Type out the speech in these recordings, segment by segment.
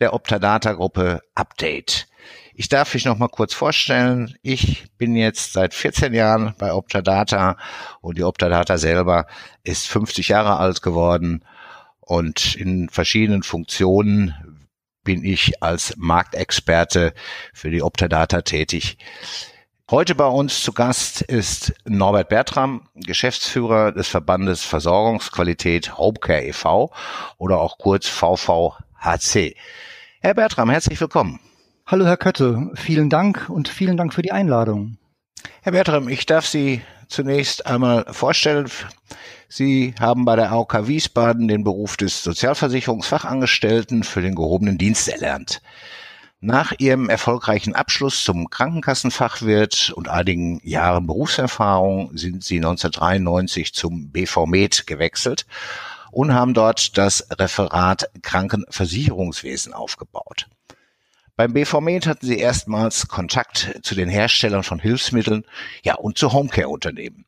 der Optadata Gruppe Update. Ich darf mich noch mal kurz vorstellen. Ich bin jetzt seit 14 Jahren bei Optadata und die Optadata selber ist 50 Jahre alt geworden und in verschiedenen Funktionen bin ich als Marktexperte für die Optadata tätig. Heute bei uns zu Gast ist Norbert Bertram, Geschäftsführer des Verbandes Versorgungsqualität Homecare e.V. oder auch kurz VVHC. Herr Bertram, herzlich willkommen. Hallo Herr Kötte, vielen Dank und vielen Dank für die Einladung. Herr Bertram, ich darf Sie zunächst einmal vorstellen. Sie haben bei der AOK Wiesbaden den Beruf des Sozialversicherungsfachangestellten für den gehobenen Dienst erlernt. Nach ihrem erfolgreichen Abschluss zum Krankenkassenfachwirt und einigen Jahren Berufserfahrung sind sie 1993 zum BVMed gewechselt und haben dort das Referat Krankenversicherungswesen aufgebaut. Beim BVMed hatten sie erstmals Kontakt zu den Herstellern von Hilfsmitteln, ja und zu Homecare-Unternehmen.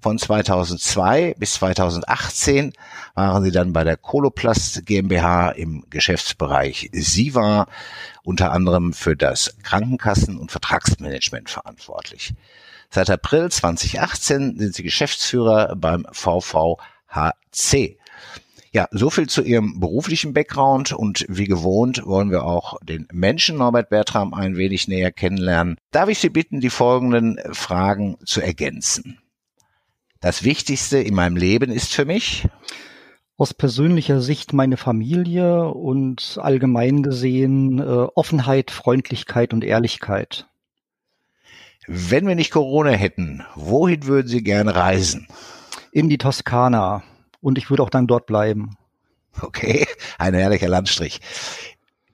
Von 2002 bis 2018 waren sie dann bei der Coloplast GmbH im Geschäftsbereich SIVA unter anderem für das Krankenkassen- und Vertragsmanagement verantwortlich. Seit April 2018 sind sie Geschäftsführer beim VVHC. Ja, so viel zu Ihrem beruflichen Background und wie gewohnt wollen wir auch den Menschen Norbert Bertram ein wenig näher kennenlernen. Darf ich Sie bitten, die folgenden Fragen zu ergänzen? Das Wichtigste in meinem Leben ist für mich? Aus persönlicher Sicht meine Familie und allgemein gesehen äh, Offenheit, Freundlichkeit und Ehrlichkeit. Wenn wir nicht Corona hätten, wohin würden Sie gerne reisen? In die Toskana. Und ich würde auch dann dort bleiben. Okay, ein herrlicher Landstrich.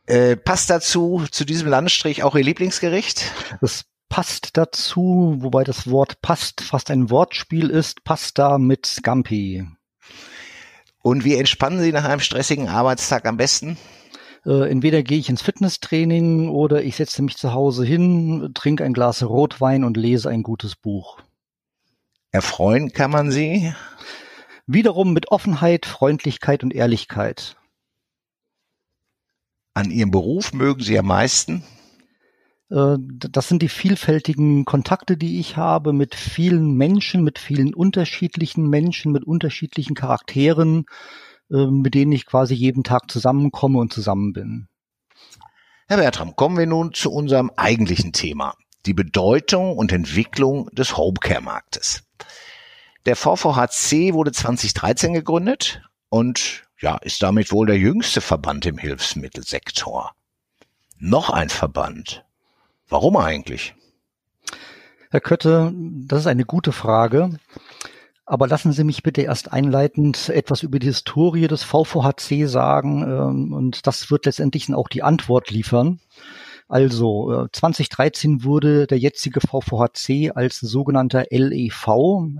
Äh, passt dazu, zu diesem Landstrich auch Ihr Lieblingsgericht? Das passt dazu, wobei das Wort passt fast ein Wortspiel ist, Pasta mit Scampi. Und wie entspannen Sie nach einem stressigen Arbeitstag am besten? Äh, entweder gehe ich ins Fitnesstraining oder ich setze mich zu Hause hin, trinke ein Glas Rotwein und lese ein gutes Buch. Erfreuen kann man Sie? Wiederum mit Offenheit, Freundlichkeit und Ehrlichkeit. An Ihrem Beruf mögen Sie am meisten? Äh, das sind die vielfältigen Kontakte, die ich habe mit vielen Menschen, mit vielen unterschiedlichen Menschen, mit unterschiedlichen Charakteren, äh, mit denen ich quasi jeden Tag zusammenkomme und zusammen bin. Herr Bertram, kommen wir nun zu unserem eigentlichen Thema, die Bedeutung und Entwicklung des Homecare-Marktes. Der VVHC wurde 2013 gegründet und ja, ist damit wohl der jüngste Verband im Hilfsmittelsektor. Noch ein Verband, Warum eigentlich? Herr Kötte, das ist eine gute Frage. Aber lassen Sie mich bitte erst einleitend etwas über die Historie des VVHC sagen. Ähm, und das wird letztendlich auch die Antwort liefern. Also 2013 äh, wurde der jetzige VVHC als sogenannter LEV,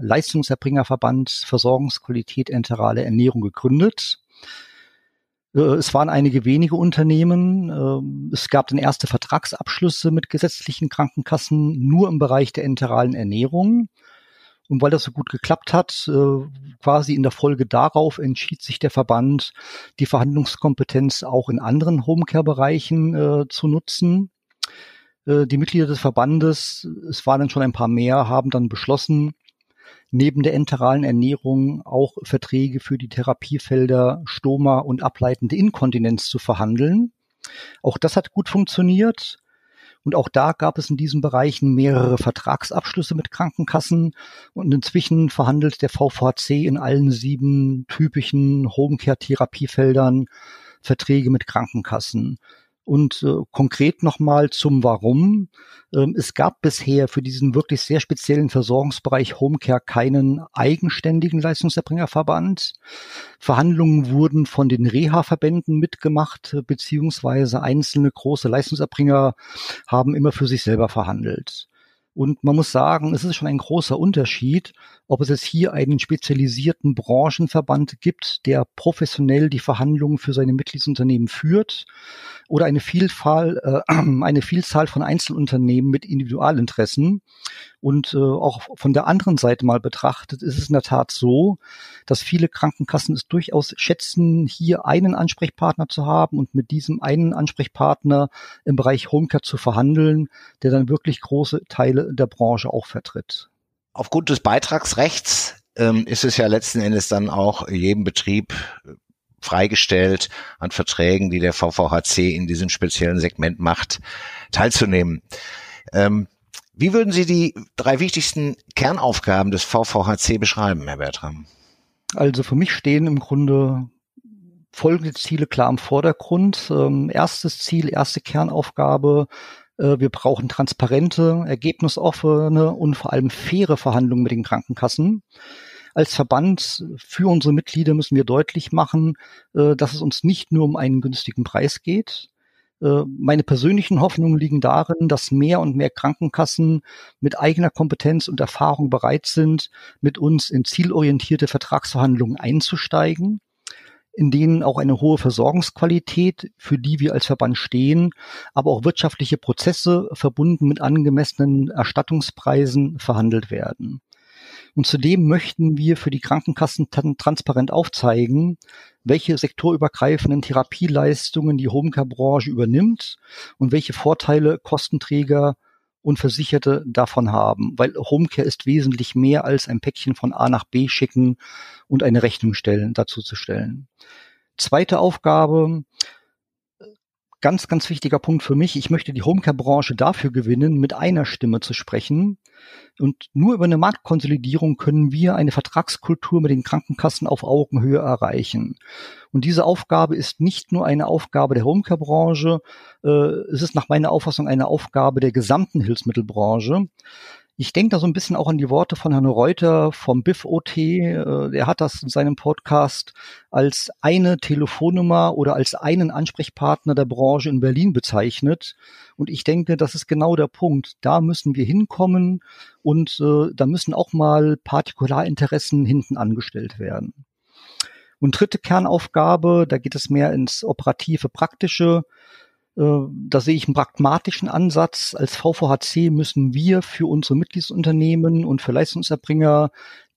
Leistungserbringerverband Versorgungsqualität enterale Ernährung gegründet. Äh, es waren einige wenige Unternehmen. Ähm, es gab dann erste Vertragsabschlüsse mit gesetzlichen Krankenkassen nur im Bereich der enteralen Ernährung. Und weil das so gut geklappt hat, äh, quasi in der Folge darauf entschied sich der Verband, die Verhandlungskompetenz auch in anderen Homecare-Bereichen äh, zu nutzen. Die Mitglieder des Verbandes, es waren dann schon ein paar mehr, haben dann beschlossen, neben der enteralen Ernährung auch Verträge für die Therapiefelder Stoma und ableitende Inkontinenz zu verhandeln. Auch das hat gut funktioniert. Und auch da gab es in diesen Bereichen mehrere Vertragsabschlüsse mit Krankenkassen. Und inzwischen verhandelt der VVC in allen sieben typischen Homecare-Therapiefeldern Verträge mit Krankenkassen. Und äh, konkret nochmal zum Warum. Ähm, es gab bisher für diesen wirklich sehr speziellen Versorgungsbereich Homecare keinen eigenständigen Leistungserbringerverband. Verhandlungen wurden von den Reha-Verbänden mitgemacht, beziehungsweise einzelne große Leistungserbringer haben immer für sich selber verhandelt. Und man muss sagen, es ist schon ein großer Unterschied, ob es jetzt hier einen spezialisierten Branchenverband gibt, der professionell die Verhandlungen für seine Mitgliedsunternehmen führt, oder eine Vielfalt, äh, eine Vielzahl von Einzelunternehmen mit Individualinteressen. Und äh, auch von der anderen Seite mal betrachtet ist es in der Tat so, dass viele Krankenkassen es durchaus schätzen, hier einen Ansprechpartner zu haben und mit diesem einen Ansprechpartner im Bereich Homecare zu verhandeln, der dann wirklich große Teile der Branche auch vertritt. Aufgrund des Beitragsrechts ähm, ist es ja letzten Endes dann auch jedem Betrieb äh, freigestellt, an Verträgen, die der VVHC in diesem speziellen Segment macht, teilzunehmen. Ähm, wie würden Sie die drei wichtigsten Kernaufgaben des VVHC beschreiben, Herr Bertram? Also für mich stehen im Grunde folgende Ziele klar im Vordergrund. Ähm, erstes Ziel, erste Kernaufgabe, äh, wir brauchen transparente, ergebnisoffene und vor allem faire Verhandlungen mit den Krankenkassen. Als Verband für unsere Mitglieder müssen wir deutlich machen, äh, dass es uns nicht nur um einen günstigen Preis geht. Äh, meine persönlichen Hoffnungen liegen darin, dass mehr und mehr Krankenkassen mit eigener Kompetenz und Erfahrung bereit sind, mit uns in zielorientierte Vertragsverhandlungen einzusteigen in denen auch eine hohe Versorgungsqualität, für die wir als Verband stehen, aber auch wirtschaftliche Prozesse verbunden mit angemessenen Erstattungspreisen verhandelt werden. Und zudem möchten wir für die Krankenkassen transparent aufzeigen, welche sektorübergreifenden Therapieleistungen die Homecare-Branche übernimmt und welche Vorteile Kostenträger und Versicherte davon haben, weil Homecare ist wesentlich mehr als ein Päckchen von A nach B schicken und eine Rechnung stellen, dazu zu stellen. Zweite Aufgabe, ganz, ganz wichtiger Punkt für mich. Ich möchte die Homecare-Branche dafür gewinnen, mit einer Stimme zu sprechen. Und nur über eine Marktkonsolidierung können wir eine Vertragskultur mit den Krankenkassen auf Augenhöhe erreichen. Und diese Aufgabe ist nicht nur eine Aufgabe der Homecare-Branche, äh, es ist nach meiner Auffassung eine Aufgabe der gesamten Hilfsmittelbranche. Ich denke da so ein bisschen auch an die Worte von Herrn Reuter vom BIF-OT. Äh, der hat das in seinem Podcast als eine Telefonnummer oder als einen Ansprechpartner der Branche in Berlin bezeichnet. Und ich denke, das ist genau der Punkt. Da müssen wir hinkommen und äh, da müssen auch mal Partikularinteressen hinten angestellt werden. Und dritte Kernaufgabe, da geht es mehr ins operative, praktische. Äh, da sehe ich einen pragmatischen Ansatz. Als VVHC müssen wir für unsere Mitgliedsunternehmen und für Leistungserbringer,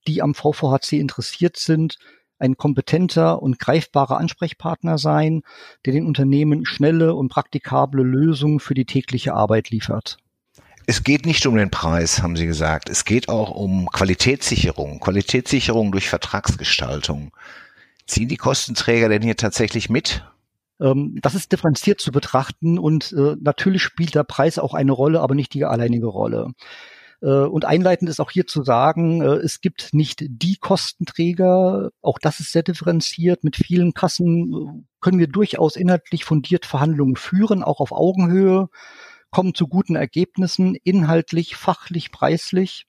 die am VVHC interessiert sind, ein kompetenter und greifbarer Ansprechpartner sein, der den Unternehmen schnelle und praktikable Lösungen für die tägliche Arbeit liefert. Es geht nicht um den Preis, haben Sie gesagt. Es geht auch um Qualitätssicherung, Qualitätssicherung durch Vertragsgestaltung. Ziehen die Kostenträger denn hier tatsächlich mit? Ähm, das ist differenziert zu betrachten und äh, natürlich spielt der Preis auch eine Rolle, aber nicht die alleinige Rolle. Äh, und einleitend ist auch hier zu sagen, äh, es gibt nicht die Kostenträger, auch das ist sehr differenziert. Mit vielen Kassen äh, können wir durchaus inhaltlich fundiert Verhandlungen führen, auch auf Augenhöhe, kommen zu guten Ergebnissen, inhaltlich, fachlich, preislich,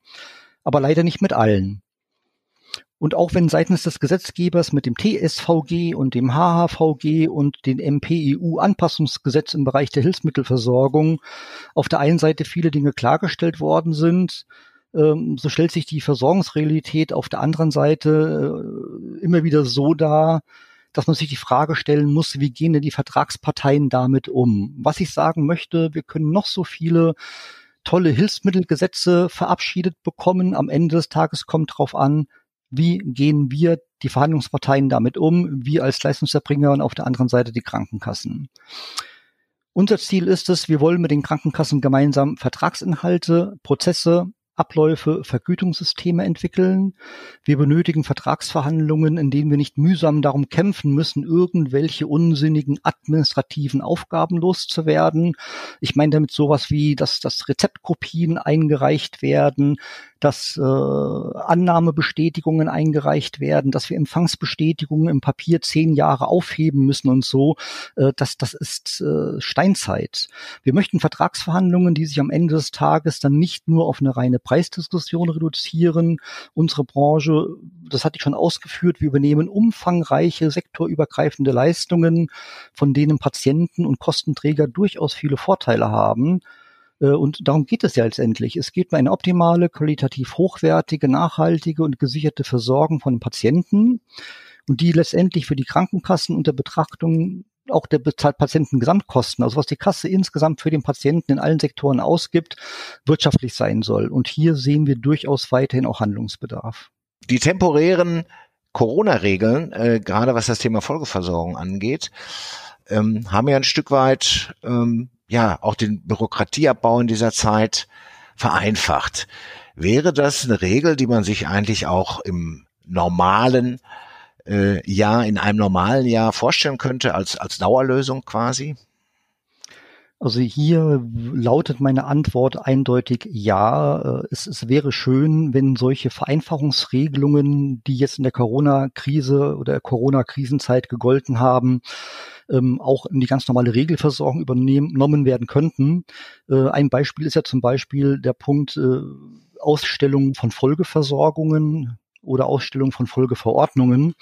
aber leider nicht mit allen. Und auch wenn seitens des Gesetzgebers mit dem TSVG und dem HHVG und dem MPEU-Anpassungsgesetz im Bereich der Hilfsmittelversorgung auf der einen Seite viele Dinge klargestellt worden sind, ähm, so stellt sich die Versorgungsrealität auf der anderen Seite äh, immer wieder so dar, dass man sich die Frage stellen muss, wie gehen denn die Vertragsparteien damit um? Was ich sagen möchte, wir können noch so viele tolle Hilfsmittelgesetze verabschiedet bekommen. Am Ende des Tages kommt drauf an, wie gehen wir, die Verhandlungsparteien, damit um, wir als Leistungserbringer und auf der anderen Seite die Krankenkassen. Unser Ziel ist es, wir wollen mit den Krankenkassen gemeinsam Vertragsinhalte, Prozesse, Abläufe, Vergütungssysteme entwickeln. Wir benötigen Vertragsverhandlungen, in denen wir nicht mühsam darum kämpfen müssen, irgendwelche unsinnigen administrativen Aufgaben loszuwerden. Ich meine damit sowas wie, dass, dass Rezeptkopien eingereicht werden, dass äh, Annahmebestätigungen eingereicht werden, dass wir Empfangsbestätigungen im Papier zehn Jahre aufheben müssen und so. Äh, das, das ist äh, Steinzeit. Wir möchten Vertragsverhandlungen, die sich am Ende des Tages dann nicht nur auf eine reine Preisdiskussion reduzieren. Unsere Branche, das hatte ich schon ausgeführt, wir übernehmen umfangreiche sektorübergreifende Leistungen, von denen Patienten und Kostenträger durchaus viele Vorteile haben. Äh, und darum geht es ja letztendlich. Es geht um eine optimale, qualitativ hochwertige, nachhaltige und gesicherte Versorgung von Patienten und die letztendlich für die Krankenkassen unter Betrachtung auch der Patientengesamtkosten, also was die Kasse insgesamt für den Patienten in allen Sektoren ausgibt, wirtschaftlich sein soll. Und hier sehen wir durchaus weiterhin auch Handlungsbedarf. Die temporären Corona-Regeln, äh, gerade was das Thema Folgeversorgung angeht, ähm, haben ja ein Stück weit ähm, ja auch den Bürokratieabbau in dieser Zeit vereinfacht. Wäre das eine Regel, die man sich eigentlich auch im normalen äh, Jahr, in einem normalen Jahr vorstellen könnte, als, als Dauerlösung quasi? Also hier lautet meine Antwort eindeutig ja. Äh, es, es wäre schön, wenn solche Vereinfachungsregelungen, die jetzt in der Corona-Krise oder Corona-Krisenzeit gegolten haben, ähm, auch in die ganz normale Regelversorgung übernommen werden könnten. Äh, ein Beispiel ist ja zum Beispiel der Punkt äh, Ausstellung von Folgeversorgungen oder Ausstellung von Folgeverordnungen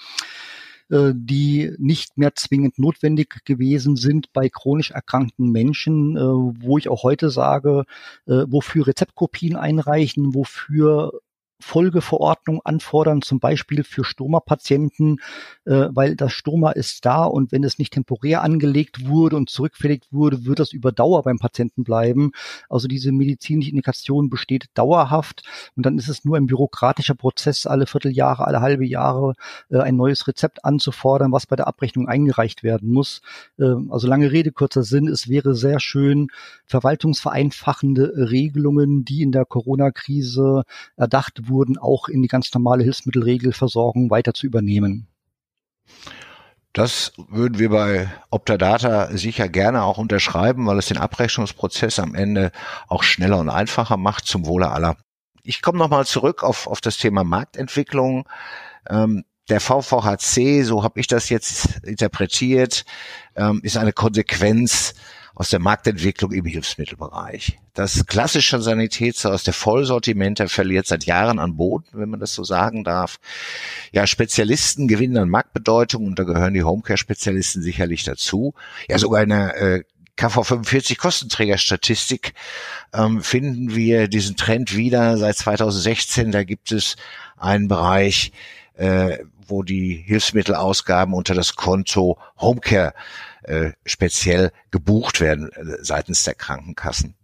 die nicht mehr zwingend notwendig gewesen sind bei chronisch erkrankten Menschen, äh, wo ich auch heute sage, äh, wofür Rezeptkopien einreichen, wofür Folgeverordnung anfordern, zum Beispiel für Stoma-Patienten, äh, weil das Stoma ist da und wenn es nicht temporär angelegt wurde und zurückfällig wurde, wird das über Dauer beim Patienten bleiben. Also diese medizinische Indikation besteht dauerhaft und dann ist es nur ein bürokratischer Prozess, alle Vierteljahre, alle halbe Jahre äh, ein neues Rezept anzufordern, was bei der Abrechnung eingereicht werden muss. Äh, also lange Rede, kurzer Sinn, es wäre sehr schön, verwaltungsvereinfachende Regelungen, die in der Corona-Krise erdacht wurden, auch in die ganz normale Hilfsmittelregelversorgung weiter zu übernehmen. Das würden wir bei Optadata sicher gerne auch unterschreiben, weil es den Abrechnungsprozess am Ende auch schneller und einfacher macht zum Wohle aller. Ich komme nochmal zurück auf, auf das Thema Marktentwicklung. Ähm, der VVHC, so habe ich das jetzt interpretiert, ähm, ist eine Konsequenz aus der Marktentwicklung im Hilfsmittelbereich. Das klassische Sanitätshaus, der Vollsortimenter verliert seit Jahren an Boden, wenn man das so sagen darf. Ja, Spezialisten gewinnen an Marktbedeutung und da gehören die Homecare-Spezialisten sicherlich dazu. Ja, sogar eine äh, KV45 Kostenträgerstatistik ähm, finden wir diesen Trend wieder seit 2016. Da gibt es einen Bereich, äh, wo die Hilfsmittelausgaben unter das Konto Homecare äh, speziell gebucht werden äh, seitens der Krankenkassen.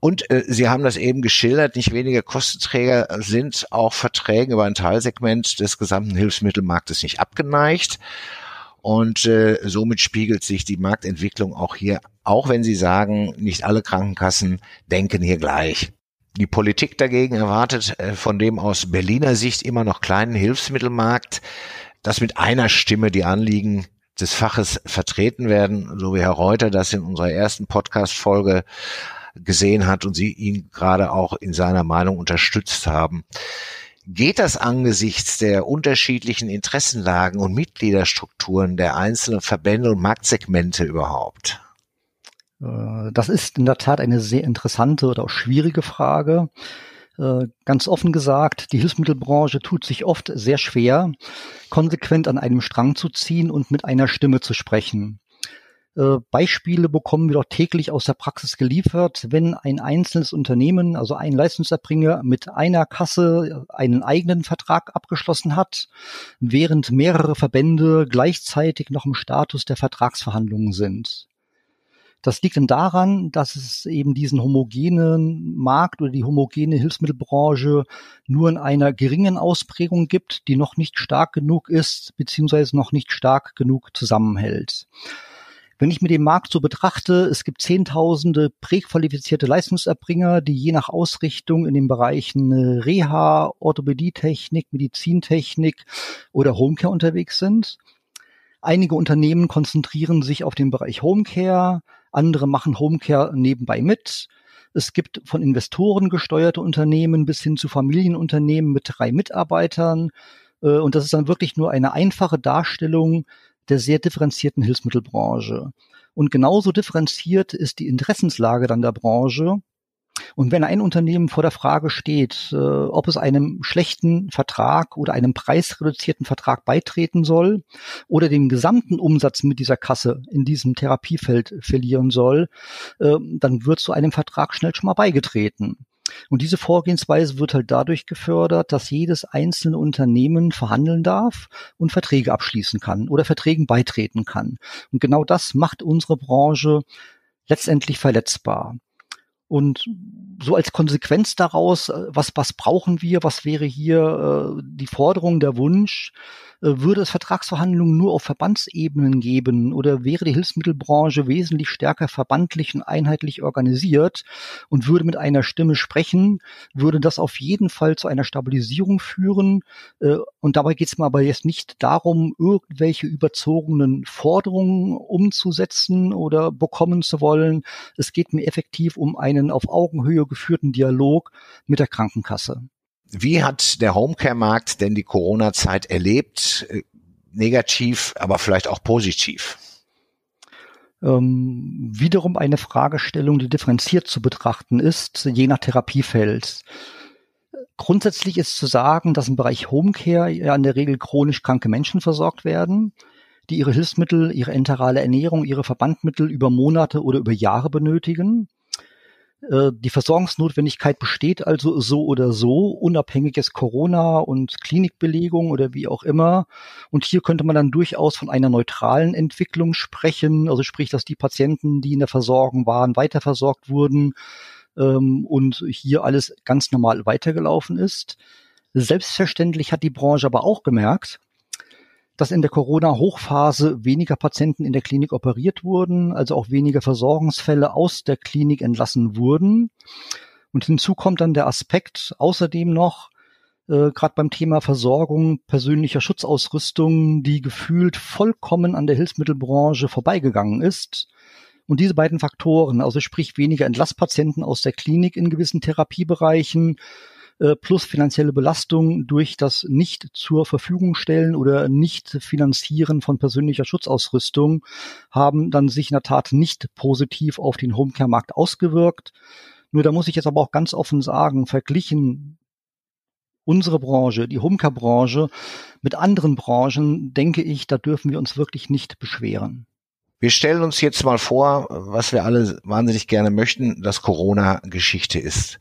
Und äh, Sie haben das eben geschildert, nicht wenige Kostenträger sind auch Verträgen über ein Teilsegment des gesamten Hilfsmittelmarktes nicht abgeneigt. Und äh, somit spiegelt sich die Marktentwicklung auch hier, auch wenn Sie sagen, nicht alle Krankenkassen denken hier gleich. Die Politik dagegen erwartet äh, von dem aus Berliner Sicht immer noch kleinen Hilfsmittelmarkt, dass mit einer Stimme die Anliegen des Faches vertreten werden, so wie Herr Reuter das in unserer ersten Podcast-Folge gesehen hat und Sie ihn gerade auch in seiner Meinung unterstützt haben. Geht das angesichts der unterschiedlichen Interessenlagen und Mitgliederstrukturen der einzelnen Verbände und Marktsegmente überhaupt? Äh, das ist in der Tat eine sehr interessante oder auch schwierige Frage. Äh, ganz offen gesagt, die Hilfsmittelbranche tut sich oft sehr schwer, konsequent an einem Strang zu ziehen und mit einer Stimme zu sprechen. Äh, Beispiele bekommen wir doch täglich aus der Praxis geliefert, wenn ein einzelnes Unternehmen, also ein Leistungserbringer mit einer Kasse einen eigenen Vertrag abgeschlossen hat, während mehrere Verbände gleichzeitig noch im Status der Vertragsverhandlungen sind. Das liegt dann daran, dass es eben diesen homogenen Markt oder die homogene Hilfsmittelbranche nur in einer geringen Ausprägung gibt, die noch nicht stark genug ist, beziehungsweise noch nicht stark genug zusammenhält. Wenn ich mir den Markt so betrachte, es gibt zehntausende präqualifizierte Leistungserbringer, die je nach Ausrichtung in den Bereichen äh, Reha, Orthopädietechnik, Medizintechnik oder Homecare unterwegs sind. Einige Unternehmen konzentrieren sich auf den Bereich Homecare, andere machen Homecare nebenbei mit. Es gibt von Investoren gesteuerte Unternehmen bis hin zu Familienunternehmen mit drei Mitarbeitern. Äh, und das ist dann wirklich nur eine einfache Darstellung der sehr differenzierten Hilfsmittelbranche. Und genauso differenziert ist die Interessenslage dann der Branche. Und wenn ein Unternehmen vor der Frage steht, äh, ob es einem schlechten Vertrag oder einem preisreduzierten Vertrag beitreten soll oder den gesamten Umsatz mit dieser Kasse in diesem Therapiefeld verlieren soll, äh, dann wird zu einem Vertrag schnell schon mal beigetreten. Und diese Vorgehensweise wird halt dadurch gefördert, dass jedes einzelne Unternehmen verhandeln darf und Verträge abschließen kann oder Verträgen beitreten kann. Und genau das macht unsere Branche letztendlich verletzbar. Und so als Konsequenz daraus, äh, was, was brauchen wir, was wäre hier äh, die Forderung, der Wunsch, würde es Vertragsverhandlungen nur auf Verbandsebenen geben oder wäre die Hilfsmittelbranche wesentlich stärker verbandlich und einheitlich organisiert und würde mit einer Stimme sprechen, würde das auf jeden Fall zu einer Stabilisierung führen. Äh, und dabei geht es mir aber jetzt nicht darum, irgendwelche überzogenen Forderungen umzusetzen oder bekommen zu wollen. Es geht mir effektiv um einen auf Augenhöhe geführten Dialog mit der Krankenkasse. Wie hat der Homecare-Markt denn die Corona-Zeit erlebt? Äh, negativ, aber vielleicht auch positiv? Ähm, wiederum eine Fragestellung, die differenziert zu betrachten ist, je nach Therapiefeld. Grundsätzlich ist zu sagen, dass im Bereich Homecare ja in der Regel chronisch kranke Menschen versorgt werden, die ihre Hilfsmittel, ihre enterale Ernährung, ihre Verbandmittel über Monate oder über Jahre benötigen. Äh, die Versorgungsnotwendigkeit besteht also so oder so, unabhängiges Corona und Klinikbelegung oder wie auch immer. Und hier könnte man dann durchaus von einer neutralen Entwicklung sprechen, also sprich, dass die Patienten, die in der Versorgung waren, weiterversorgt wurden ähm, und hier alles ganz normal weitergelaufen ist. Selbstverständlich hat die Branche aber auch gemerkt, dass in der Corona-Hochphase weniger Patienten in der Klinik operiert wurden, also auch weniger Versorgungsfälle aus der Klinik entlassen wurden. Und hinzu kommt dann der Aspekt außerdem noch, äh, gerade beim Thema Versorgung persönlicher Schutzausrüstung, die gefühlt vollkommen an der Hilfsmittelbranche vorbeigegangen ist. Und diese beiden Faktoren, also sprich weniger Entlasspatienten aus der Klinik in gewissen Therapiebereichen äh, plus finanzielle Belastung durch das nicht zur Verfügung stellen oder nicht finanzieren von persönlicher Schutzausrüstung haben dann sich in der Tat nicht positiv auf den Homecare-Markt ausgewirkt. Nur da muss ich jetzt aber auch ganz offen sagen, verglichen unsere Branche, die Homecare-Branche mit anderen Branchen, denke ich, da dürfen wir uns wirklich nicht beschweren. Wir stellen uns jetzt mal vor, was wir alle wahnsinnig gerne möchten, dass Corona Geschichte ist.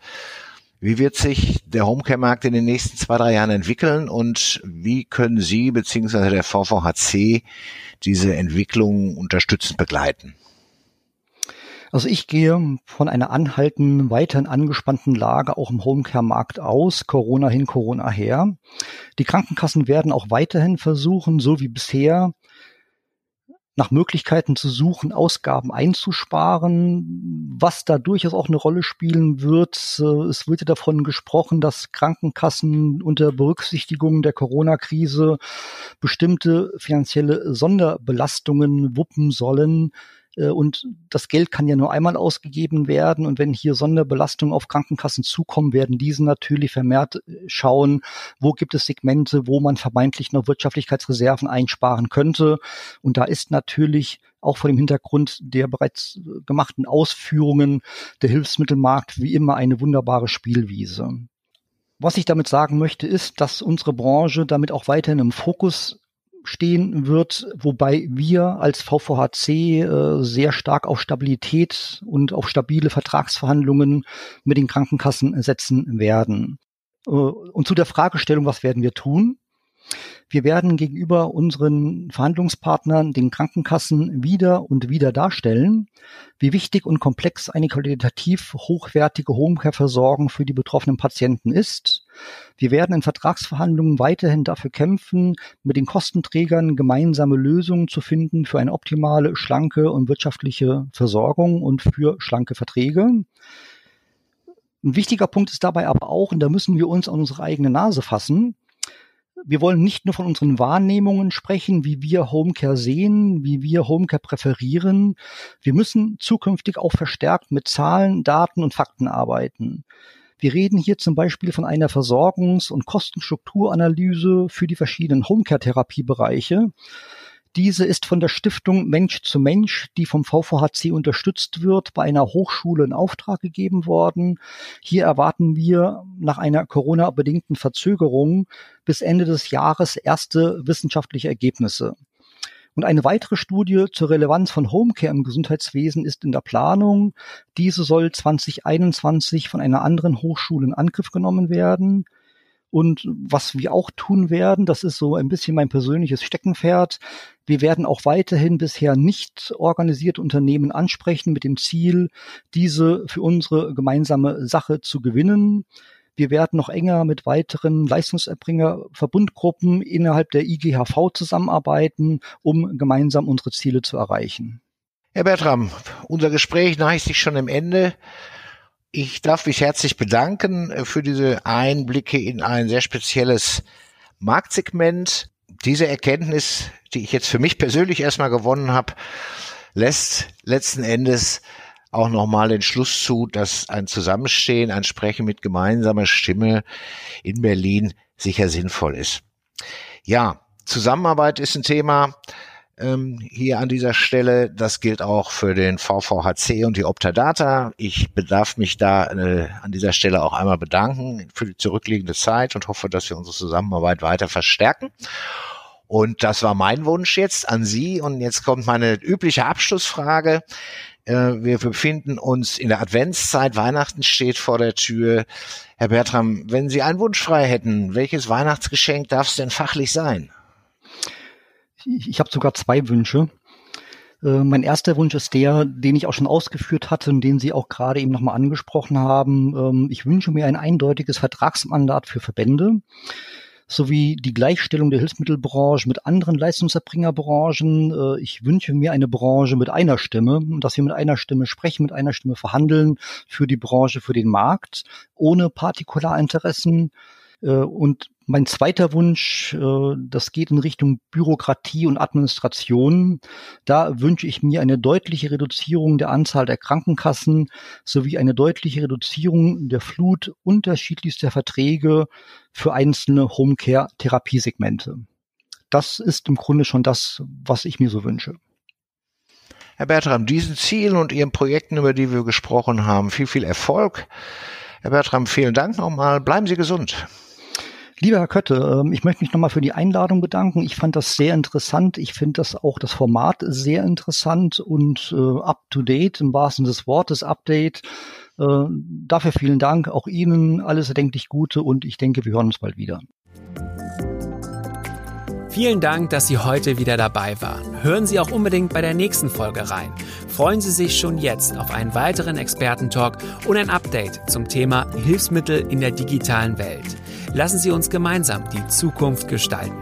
Wie wird sich der Homecare-Markt in den nächsten zwei, drei Jahren entwickeln und wie können Sie bzw. der VVHC diese Entwicklung unterstützend begleiten? Also ich gehe von einer anhaltenden, weiterhin angespannten Lage auch im Homecare-Markt aus, Corona hin, Corona her. Die Krankenkassen werden auch weiterhin versuchen, so wie bisher, nach Möglichkeiten zu suchen, Ausgaben einzusparen, was da durchaus auch eine Rolle spielen wird. Äh, es wird ja davon gesprochen, dass Krankenkassen unter Berücksichtigung der Corona-Krise bestimmte finanzielle Sonderbelastungen wuppen sollen, und das Geld kann ja nur einmal ausgegeben werden. Und wenn hier Sonderbelastungen auf Krankenkassen zukommen, werden diese natürlich vermehrt äh, schauen, wo gibt es Segmente, wo man vermeintlich noch Wirtschaftlichkeitsreserven einsparen könnte. Und da ist natürlich auch vor dem Hintergrund der bereits äh, gemachten Ausführungen der Hilfsmittelmarkt wie immer eine wunderbare Spielwiese. Was ich damit sagen möchte, ist, dass unsere Branche damit auch weiterhin im Fokus stehen wird, wobei wir als VVHC äh, sehr stark auf Stabilität und auf stabile Vertragsverhandlungen mit den Krankenkassen setzen werden. Äh, und zu der Fragestellung, was werden wir tun? Wir werden gegenüber unseren Verhandlungspartnern, den Krankenkassen, wieder und wieder darstellen, wie wichtig und komplex eine qualitativ hochwertige Homecare-Versorgung für die betroffenen Patienten ist. Wir werden in Vertragsverhandlungen weiterhin dafür kämpfen, mit den Kostenträgern gemeinsame Lösungen zu finden für eine optimale, schlanke und wirtschaftliche Versorgung und für schlanke Verträge. Ein wichtiger Punkt ist dabei aber auch, und da müssen wir uns an unsere eigene Nase fassen, wir wollen nicht nur von unseren Wahrnehmungen sprechen, wie wir Homecare sehen, wie wir Homecare präferieren. Wir müssen zukünftig auch verstärkt mit Zahlen, Daten und Fakten arbeiten. Wir reden hier zum Beispiel von einer Versorgungs- und Kostenstrukturanalyse für die verschiedenen Homecare-Therapiebereiche. Diese ist von der Stiftung Mensch zu Mensch, die vom VVHC unterstützt wird, bei einer Hochschule in Auftrag gegeben worden. Hier erwarten wir nach einer Corona-bedingten Verzögerung bis Ende des Jahres erste wissenschaftliche Ergebnisse. Und eine weitere Studie zur Relevanz von Homecare im Gesundheitswesen ist in der Planung. Diese soll 2021 von einer anderen Hochschule in Angriff genommen werden. Und was wir auch tun werden, das ist so ein bisschen mein persönliches Steckenpferd. Wir werden auch weiterhin bisher nicht organisierte Unternehmen ansprechen mit dem Ziel, diese für unsere gemeinsame Sache zu gewinnen. Wir werden noch enger mit weiteren Leistungserbringer-Verbundgruppen innerhalb der IGHV zusammenarbeiten, um gemeinsam unsere Ziele zu erreichen. Herr Bertram, unser Gespräch neigt sich schon am Ende. Ich darf mich herzlich bedanken äh, für diese Einblicke in ein sehr spezielles Marktsegment. Diese Erkenntnis, die ich jetzt für mich persönlich erstmal gewonnen habe, lässt letzten Endes auch nochmal den Schluss zu, dass ein Zusammenstehen, ein Sprechen mit gemeinsamer Stimme in Berlin sicher sinnvoll ist. Ja, Zusammenarbeit ist ein Thema, ähm, hier an dieser Stelle. Das gilt auch für den VVHC und die Optadata. Ich bedarf mich da äh, an dieser Stelle auch einmal bedanken für die zurückliegende Zeit und hoffe, dass wir unsere Zusammenarbeit weiter verstärken. Und das war mein Wunsch jetzt an Sie. Und jetzt kommt meine übliche Abschlussfrage. Äh, wir befinden uns in der Adventszeit. Weihnachten steht vor der Tür. Herr Bertram, wenn Sie einen Wunsch frei hätten, welches Weihnachtsgeschenk darf es denn fachlich sein? Ich, habe sogar zwei Wünsche. Äh, mein erster Wunsch ist der, den ich auch schon ausgeführt hatte und den Sie auch gerade eben nochmal angesprochen haben. Ähm, ich wünsche mir ein eindeutiges Vertragsmandat für Verbände sowie die Gleichstellung der Hilfsmittelbranche mit anderen Leistungserbringerbranchen. Äh, ich wünsche mir eine Branche mit einer Stimme, dass wir mit einer Stimme sprechen, mit einer Stimme verhandeln für die Branche, für den Markt, ohne Partikularinteressen. Äh, und mein zweiter Wunsch, äh, das geht in Richtung Bürokratie und Administration. Da wünsche ich mir eine deutliche Reduzierung der Anzahl der Krankenkassen sowie eine deutliche Reduzierung der Flut unterschiedlichster Verträge für einzelne Homecare-Therapiesegmente. Das ist im Grunde schon das, was ich mir so wünsche. Herr Bertram, diesen Zielen und Ihren Projekten, über die wir gesprochen haben, viel, viel Erfolg. Herr Bertram, vielen Dank nochmal. Bleiben Sie gesund. Lieber Herr Kötte, ähm, ich möchte mich nochmal für die Einladung bedanken. Ich fand das sehr interessant. Ich finde das auch das Format sehr interessant und äh, up to date im wahrsten des Wortes Update. Äh, dafür vielen Dank. Auch Ihnen alles erdenklich Gute und ich denke, wir hören uns bald wieder. Vielen Dank, dass Sie heute wieder dabei waren. Hören Sie auch unbedingt bei der nächsten Folge rein. Freuen Sie sich schon jetzt auf einen weiteren Expertentalk und ein Update zum Thema Hilfsmittel in der digitalen Welt. Lassen Sie uns gemeinsam die Zukunft gestalten.